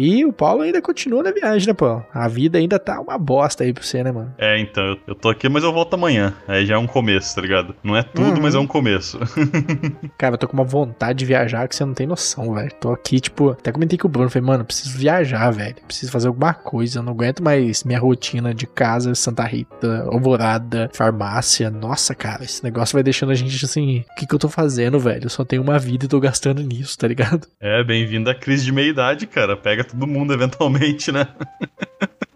E o Paulo ainda continua na viagem, né, Paulo? A vida ainda tá uma bosta aí pra você, né, mano? É, então, eu, eu tô aqui, mas eu volto amanhã. Aí já é um começo, tá ligado? Não é tudo, Uhum. mas é um começo. Cara, eu tô com uma vontade de viajar que você não tem noção, velho. Tô aqui, tipo, até comentei com o Bruno, falei, mano, preciso viajar, velho. Preciso fazer alguma coisa. Eu não aguento mais minha rotina de casa, Santa Rita, Alvorada, farmácia. Nossa, cara, esse negócio vai deixando a gente assim, o que que eu tô fazendo, velho? Eu só tenho uma vida e tô gastando nisso, tá ligado? é, bem-vindo à crise de meia-idade, cara. Pega todo mundo eventualmente, né?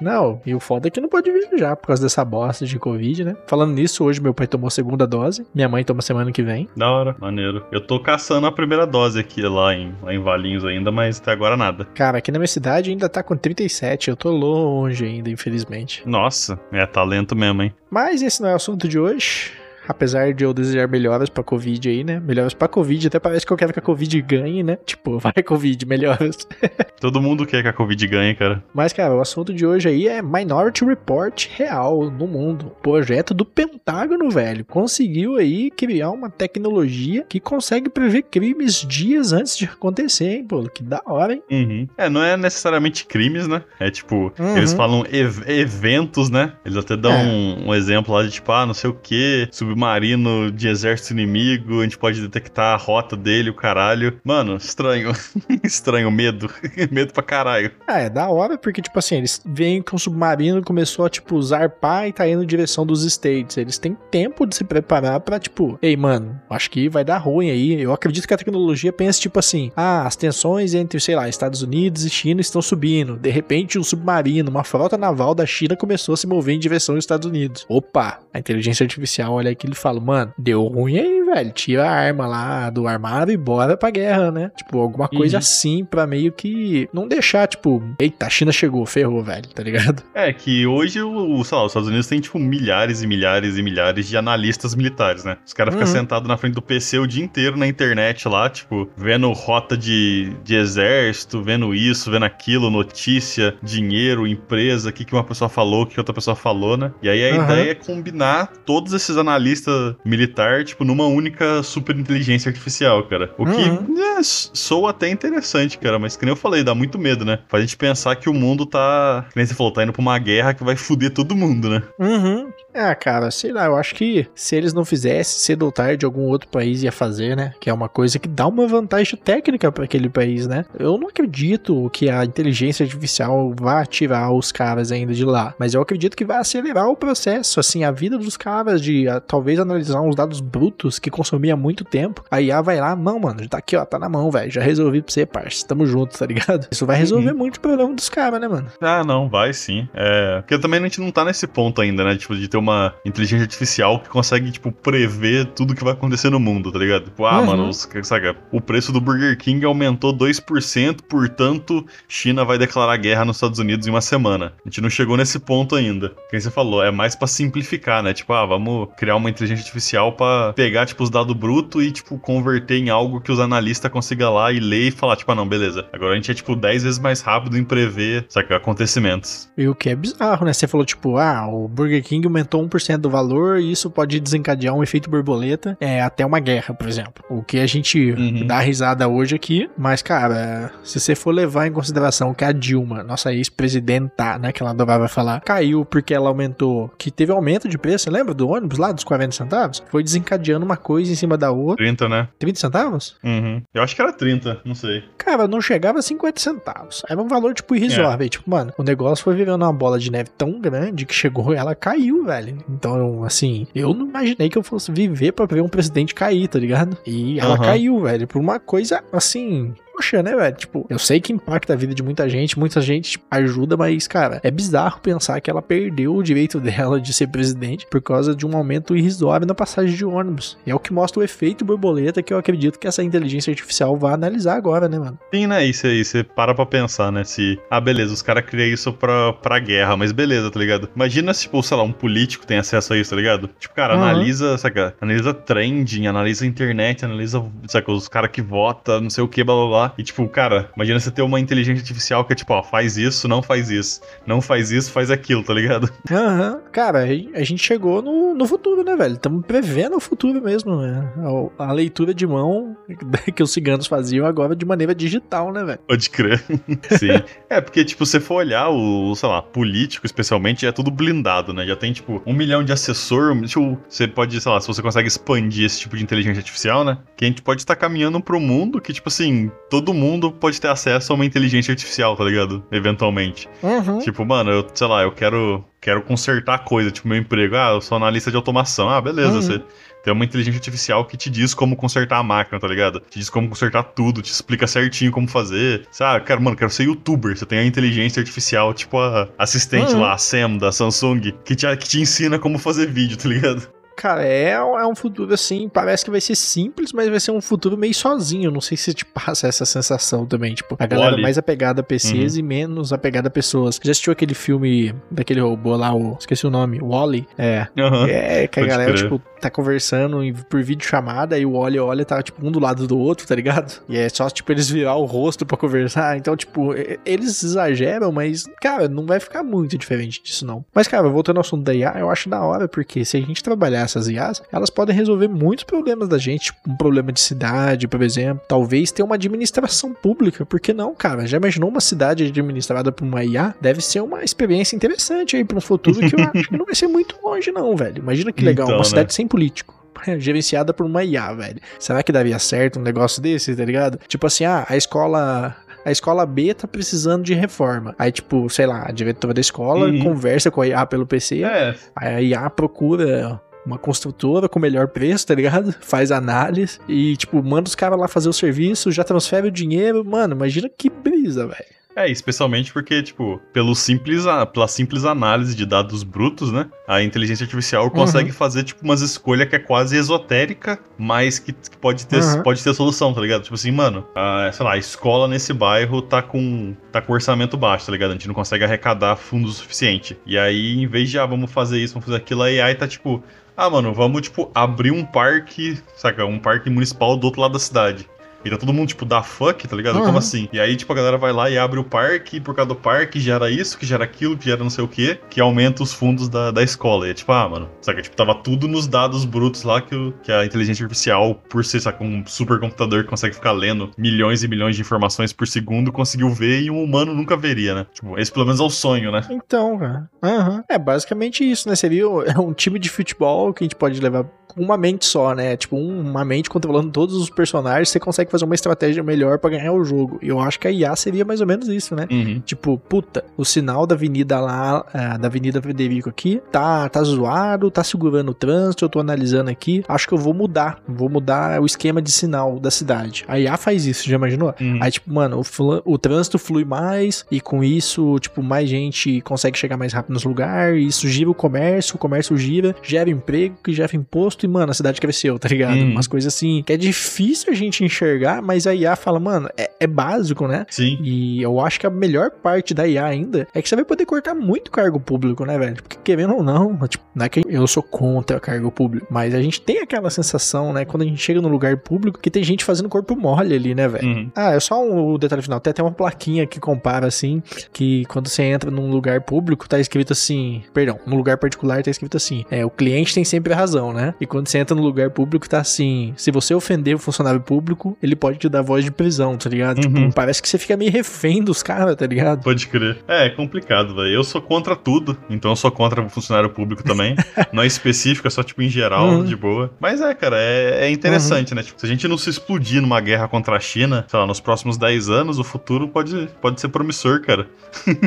Não, e o foda é que não pode viajar por causa dessa bosta de Covid, né? Falando nisso, hoje meu pai tomou a segunda dose, minha mãe toma semana que vem. Da hora, maneiro. Eu tô caçando a primeira dose aqui lá em, lá em Valinhos ainda, mas até agora nada. Cara, aqui na minha cidade ainda tá com 37, eu tô longe ainda, infelizmente. Nossa, é talento mesmo, hein? Mas esse não é o assunto de hoje. Apesar de eu desejar melhoras pra Covid aí, né? Melhoras pra Covid, até parece que eu quero que a Covid ganhe, né? Tipo, vai Covid, melhoras. Todo mundo quer que a Covid ganhe, cara. Mas, cara, o assunto de hoje aí é Minority Report real no mundo. Projeto do Pentágono, velho. Conseguiu aí criar uma tecnologia que consegue prever crimes dias antes de acontecer, hein, pô? Que da hora, hein? Uhum. É, não é necessariamente crimes, né? É tipo, Uhum. eles falam ev- eventos, né? Eles até dão É. um, um exemplo lá de tipo, ah, não sei o que, submarino de exército inimigo, a gente pode detectar a rota dele, o caralho. Mano, estranho. estranho, medo. medo pra caralho. Ah, é da hora, porque, tipo assim, eles veem que um submarino começou a, tipo, zarpar e tá indo em direção dos States. Eles têm tempo de se preparar pra, tipo, ei, mano, acho que vai dar ruim aí. Eu acredito que a tecnologia pensa, tipo assim, ah, as tensões entre, sei lá, Estados Unidos e China estão subindo. De repente, um submarino, uma frota naval da China começou a se mover em direção aos Estados Unidos. Opa, a inteligência artificial olha aqui e fala, mano, deu ruim aí, velho. Tira a arma lá do armário e bora pra guerra, né? Tipo, alguma coisa Uhum. assim pra meio que não deixar, tipo, eita, a China chegou, ferrou, velho, tá ligado? É que hoje, o, sei lá, os Estados Unidos tem, tipo, milhares e milhares e milhares de analistas militares, né? Os caras ficam Uhum. sentados na frente do PC o dia inteiro na internet lá, tipo, vendo rota de, de exército, vendo isso, vendo aquilo, notícia, dinheiro, empresa, o que, que uma pessoa falou, o que outra pessoa falou, né? E aí a Aham. ideia é combinar todos esses analistas militares, tipo, numa única super inteligência artificial, cara. O que Uhum. é, soa até interessante, cara, mas que nem eu falei, dá muito medo, né? Faz a gente pensar que o mundo tá, que nem você falou, tá indo pra uma guerra que vai foder todo mundo, né? Uhum. Ah, cara, sei lá, eu acho que se eles não fizessem, cedo ou tarde algum outro país ia fazer, né? Que é uma coisa que dá uma vantagem técnica pra aquele país, né? Eu não acredito que a inteligência artificial vá tirar os caras ainda de lá, mas eu acredito que vai acelerar o processo, assim, a vida dos caras de ah, talvez analisar uns dados brutos que consumia muito tempo. A IA vai lá, não, mano, tá aqui, ó, tá na mão, velho, já resolvi pra você, parça, tamo junto, tá ligado? Isso vai resolver muito o problema dos caras, né, mano? Ah, não, vai sim. É. Porque também a gente não tá nesse ponto ainda, né? Tipo, de ter uma inteligência artificial que consegue, tipo, prever tudo que vai acontecer no mundo, tá ligado? Tipo, ah, Uhum. mano, os, saca, o preço do Burger King aumentou 2%, portanto, China vai declarar guerra nos Estados Unidos em uma semana. A gente não chegou nesse ponto ainda. Quem você falou, é mais pra simplificar, né? Tipo, ah, vamos criar uma inteligência artificial pra pegar, tipo, os dados brutos e, tipo, converter em algo que os analistas consigam lá e ler e falar, tipo, ah, não, beleza. Agora a gente é, tipo, 10 vezes mais rápido em prever, saca, acontecimentos. E o que é bizarro, né? Você falou, tipo, ah, o Burger King aumentou 1% do valor e isso pode desencadear um efeito borboleta é, até uma guerra, por exemplo. O que a gente Uhum. dá risada hoje aqui, mas, cara, se você for levar em consideração que a Dilma, nossa ex-presidenta, né, que ela adorava falar, caiu porque ela aumentou, que teve aumento de preço, lembra do ônibus lá, dos 40 centavos? Foi desencadeando uma coisa em cima da outra. 30, né? 30 centavos? Uhum. Eu acho que era 30, não sei. Cara, não chegava a 50 centavos. Era um valor, tipo, irrisório, velho. Tipo, mano, o negócio foi virando uma bola de neve tão grande que chegou e ela caiu, velho. Então, assim, eu não imaginei que eu fosse viver pra ver um presidente cair, tá ligado? E ela Aham. caiu, velho, por uma coisa, assim... Poxa, né, velho? Tipo, eu sei que impacta a vida de muita gente, muita gente tipo, ajuda, mas, cara, é bizarro pensar que ela perdeu o direito dela de ser presidente por causa de um aumento irrisório na passagem de ônibus. E é o que mostra o efeito borboleta que eu acredito que essa inteligência artificial vai analisar agora, né, mano? Sim, né? Isso aí, você para pra pensar, né? Se. Ah, beleza, os caras criam isso pra, pra guerra, mas beleza, tá ligado? Imagina se, tipo, sei lá, um político tem acesso a isso, tá ligado? Tipo, cara, Uhum. analisa, saca? Analisa trending, analisa internet, analisa, saca, os caras que votam, não sei o que, blá blá blá. Lá. E, tipo, cara, imagina você ter uma inteligência artificial que é tipo, ó, faz isso, não faz isso. Não faz isso, faz aquilo, tá ligado? Aham. Cara, a gente chegou no, no futuro, né, velho? Estamos prevendo o futuro mesmo, né? A, a leitura de mão que os ciganos faziam agora de maneira digital, né, velho? Pode crer. Sim. é, porque, tipo, se for olhar o, sei lá, político especialmente, é tudo blindado, né? Já tem, tipo, um milhão de assessor. Tipo, você pode, sei lá, se você consegue expandir esse tipo de inteligência artificial, né? Que a gente pode estar caminhando para um mundo que, tipo assim, todo mundo pode ter acesso a uma inteligência artificial, tá ligado? Eventualmente. Uhum. Tipo, mano, eu, sei lá, eu quero quero consertar coisa, tipo meu emprego. Ah, eu sou analista de automação. Ah, beleza, uhum. você tem uma inteligência artificial que te diz como consertar a máquina, tá ligado? Te diz como consertar tudo, te explica certinho como fazer. Sabe, ah, cara, mano, quero ser youtuber. Você tem a inteligência artificial, tipo a assistente uhum. lá, a Sam da Samsung, que te, que te ensina como fazer vídeo, tá ligado? Cara, é, é um futuro assim, parece que vai ser simples, mas vai ser um futuro meio sozinho. Não sei se te passa essa sensação também. Tipo, a galera mais apegada a PCs uhum. e menos apegada a pessoas. Já assistiu aquele filme daquele robô lá, o, esqueci o nome, Wally? É. Uhum. É, que a Pode galera, crer. tipo, tá conversando por vídeo chamada e o Wally olha tá, tipo, um do lado do outro, tá ligado? E é só, tipo, eles virar o rosto para conversar. Então, tipo, eles exageram, mas, cara, não vai ficar muito diferente disso, não. Mas, cara, voltando ao assunto da IA, eu acho da hora, porque se a gente trabalhar essas IAs, elas podem resolver muitos problemas da gente, tipo um problema de cidade, por exemplo, talvez ter uma administração pública, por que não, cara? Já imaginou uma cidade administrada por uma IA? Deve ser uma experiência interessante aí para um futuro que eu acho que não vai ser muito longe não, velho. Imagina que legal, então, uma né? cidade sem político gerenciada por uma IA, velho. Será que daria certo um negócio desse, tá ligado? Tipo assim, ah, a escola a escola B tá precisando de reforma. Aí, tipo, sei lá, a diretora da escola uhum. conversa com a IA pelo PC. É. Aí a IA procura uma construtora com melhor preço, tá ligado? Faz análise e, tipo, manda os caras lá fazer o serviço, já transfere o dinheiro. Mano, imagina que brisa, velho. É, especialmente porque, tipo, pelo simples, pela simples análise de dados brutos, né? A inteligência artificial consegue uhum. fazer, tipo, umas escolhas que é quase esotérica, mas que, que pode, ter, uhum. pode ter solução, tá ligado? Tipo assim, mano, a, sei lá, a escola nesse bairro tá com, tá com orçamento baixo, tá ligado? A gente não consegue arrecadar fundos o suficiente. E aí, em vez de, ah, vamos fazer isso, vamos fazer aquilo, a AI tá, tipo, ah, mano, vamos, tipo, abrir um parque, saca? Um parque municipal do outro lado da cidade. E tá todo mundo, tipo, da fuck, tá ligado? Uhum. Como assim? E aí, tipo, a galera vai lá e abre o parque, e por causa do parque gera isso, que gera aquilo, que gera não sei o que, que aumenta os fundos da, da escola. E é tipo, ah, mano, saca? Tipo, tava tudo nos dados brutos lá que, o, que a inteligência artificial, por ser, saca, um supercomputador que consegue ficar lendo milhões e milhões de informações por segundo, conseguiu ver e um humano nunca veria, né? Tipo, esse pelo menos é o sonho, né? Então, cara. Uhum. É basicamente isso, né? Seria é um time de futebol que a gente pode levar com uma mente só, né? Tipo, uma mente controlando todos os personagens, você consegue fazer uma estratégia melhor para ganhar o jogo. E eu acho que a IA seria mais ou menos isso, né? Uhum. Tipo, puta, o sinal da avenida lá, uh, da Avenida Frederico aqui, tá, tá zoado, tá segurando o trânsito, eu tô analisando aqui, acho que eu vou mudar, vou mudar o esquema de sinal da cidade. A IA faz isso, já imaginou? Uhum. Aí, tipo, mano, o, o trânsito flui mais e com isso, tipo, mais gente consegue chegar mais rápido nos lugares, isso gira o comércio, o comércio gira, gera emprego, que gera imposto e, mano, a cidade cresceu, tá ligado? Uhum. Umas coisas assim, que é difícil a gente enxergar, mas mas a IA fala, mano, é, é, básico, né? Sim. E eu acho que a melhor parte da IA ainda é que você vai poder cortar muito cargo público, né, velho? Porque querendo ou não, tipo, não é que eu sou contra cargo público, mas a gente tem aquela sensação, né, quando a gente chega no lugar público, que tem gente fazendo corpo mole ali, né, velho? Uhum. Ah, é só um detalhe final. Tem até uma plaquinha que compara, assim, que quando você entra num lugar público, tá escrito assim, perdão, no lugar particular tá escrito assim, é, o cliente tem sempre razão, né? E quando você entra no lugar público, tá assim, se você ofender o funcionário público, ele pode te dar voz de prisão, tá ligado? Tipo, uhum. Tipo, parece que você fica meio refém dos caras, tá ligado? Pode crer. É, é complicado, velho. Eu sou contra tudo, então eu sou contra o funcionário público também. não é específico, é só, tipo, em geral, uhum. de boa. Mas é, cara, é, é interessante, uhum. né? Tipo, se a gente não se explodir numa guerra contra a China, sei lá, nos próximos 10 anos, o futuro pode, pode ser promissor, cara.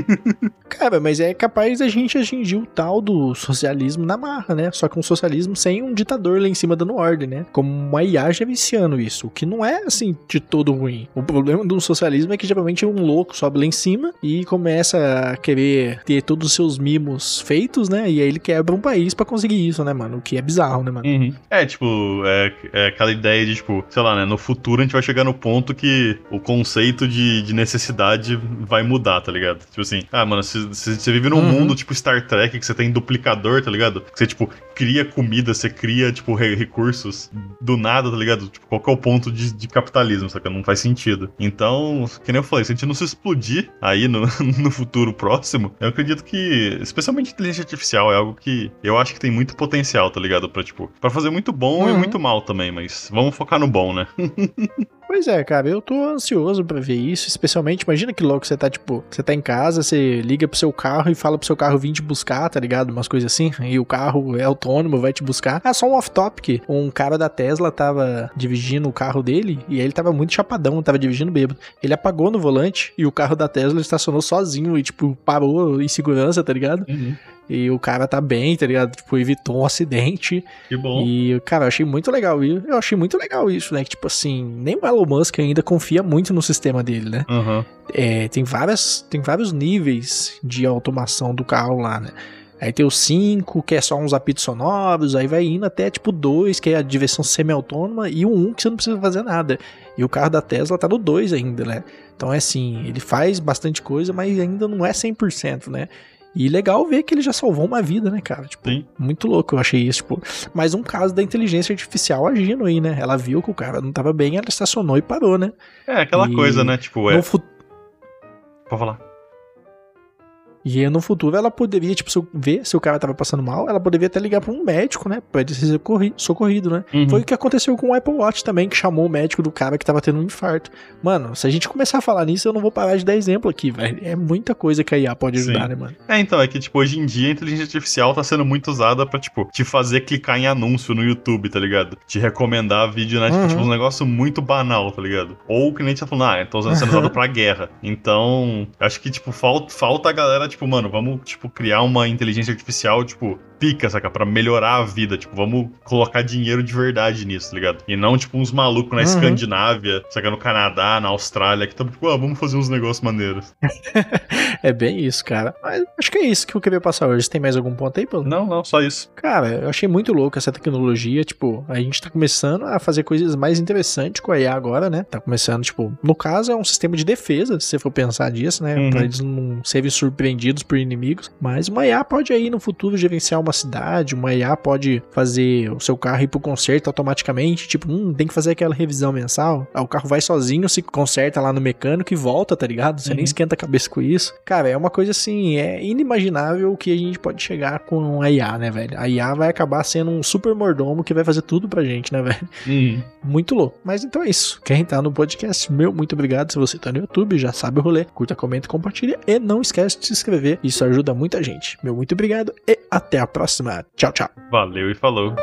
cara, mas é capaz da gente atingir o tal do socialismo na marra, né? Só que um socialismo sem um ditador lá em cima dando ordem, né? Como uma IA já viciando isso, o que não é, assim, de todo ruim. O problema do socialismo é que geralmente um louco sobe lá em cima e começa a querer ter todos os seus mimos feitos, né? E aí ele quebra um país para conseguir isso, né, mano? O que é bizarro, né, mano? Uhum. É, tipo, é, é, aquela ideia de, tipo, sei lá, né? No futuro a gente vai chegar no ponto que o conceito de, de necessidade vai mudar, tá ligado? Tipo assim, ah, mano, se, você vive num uhum. mundo tipo Star Trek que você tem duplicador, tá ligado? Que você, tipo, cria comida, você cria, tipo, recursos do nada, tá ligado? Tipo, qual é o ponto de, de capitalismo, saca? Não faz sentido. Então, que nem eu falei, se a gente não se explodir aí no, no futuro próximo, eu acredito que, especialmente inteligência artificial, é algo que eu acho que tem muito potencial, tá ligado? Pra, tipo, pra fazer muito bom uhum. e muito mal também, mas vamos focar no bom, né? Pois é, cara, eu tô ansioso para ver isso, especialmente, imagina que louco você tá, tipo, você tá em casa, você liga pro seu carro e fala pro seu carro vir te buscar, tá ligado? Umas coisas assim, e o carro é autônomo, vai te buscar. Ah, só um off-topic, um cara da Tesla tava dirigindo o carro dele e ele tava muito chapadão, tava dirigindo bêbado. Ele apagou no volante e o carro da Tesla estacionou sozinho e, tipo, parou em segurança, tá ligado? Uhum. E o cara tá bem, tá ligado? Tipo, evitou um acidente. Que bom. E, cara, eu achei muito legal isso. Eu achei muito legal isso, né? Que, tipo assim, nem o Elon Musk ainda confia muito no sistema dele, né? Uhum. É, tem, várias, tem vários níveis de automação do carro lá, né? Aí tem o 5, que é só uns apitos sonoros, aí vai indo até tipo 2, que é a direção semi-autônoma, e o 1, um, que você não precisa fazer nada. E o carro da Tesla tá no 2 ainda, né? Então é assim, ele faz bastante coisa, mas ainda não é 100%, né? E legal ver que ele já salvou uma vida, né, cara? Tipo, Sim. muito louco eu achei isso. Tipo, mais um caso da inteligência artificial agindo aí, né? Ela viu que o cara não tava bem, ela estacionou e parou, né? É, aquela e coisa, né? Tipo, é. Fu... Pode falar. E no futuro ela poderia, tipo, se ver se o cara tava passando mal, ela poderia até ligar pra um médico, né? Pra ele ser socorrido, né? Uhum. Foi o que aconteceu com o Apple Watch também, que chamou o médico do cara que tava tendo um infarto. Mano, se a gente começar a falar nisso, eu não vou parar de dar exemplo aqui, velho. É muita coisa que a IA pode ajudar, Sim. né, mano? É, então, é que, tipo, hoje em dia a inteligência artificial tá sendo muito usada pra, tipo, te fazer clicar em anúncio no YouTube, tá ligado? Te recomendar vídeo, né? Tipo, uhum. Tipo, um negócio muito banal, tá ligado? Ou que nem tá falando, ah, tô usando sendo usado pra guerra. Então, acho que, tipo, falta, falta a galera, tipo, mano, vamos, tipo, tipo, criar uma inteligência artificial, tipo, pica, saca? Pra melhorar a vida. Tipo, vamos colocar dinheiro de verdade nisso, tá ligado? E não, tipo, uns malucos na uhum. Escandinávia, saca? No Canadá, na Austrália, que estão, tipo, ah, vamos fazer uns negócios maneiros. é bem isso, cara. Mas acho que é isso que eu queria passar hoje. Tem mais algum ponto aí, Paulo? Não, não, só isso. Cara, eu achei muito louco essa tecnologia. Tipo, a gente tá começando a fazer coisas mais interessantes com a IA agora, né? Tá começando, tipo, no caso é um sistema de defesa, se você for pensar disso, né? Uhum. Pra eles não serem surpreendidos por inimigos. Mas uma IA pode aí no futuro gerenciar uma cidade, uma IA pode fazer o seu carro ir pro conserto automaticamente, tipo, hum, tem que fazer aquela revisão mensal. Aí o carro vai sozinho, se conserta lá no mecânico e volta, tá ligado? Você uhum. nem esquenta a cabeça com isso. Cara, é uma coisa assim, é inimaginável o que a gente pode chegar com a IA, né, velho? A IA vai acabar sendo um super mordomo que vai fazer tudo pra gente, né, velho? Uhum. Muito louco. Mas então é isso. Quem tá no podcast, meu muito obrigado. Se você tá no YouTube, já sabe o rolê. Curta, comenta, compartilha e não esquece de se inscrever. Isso ajuda muita gente. Meu muito obrigado e até a próxima. Tchau, tchau. Valeu e falou.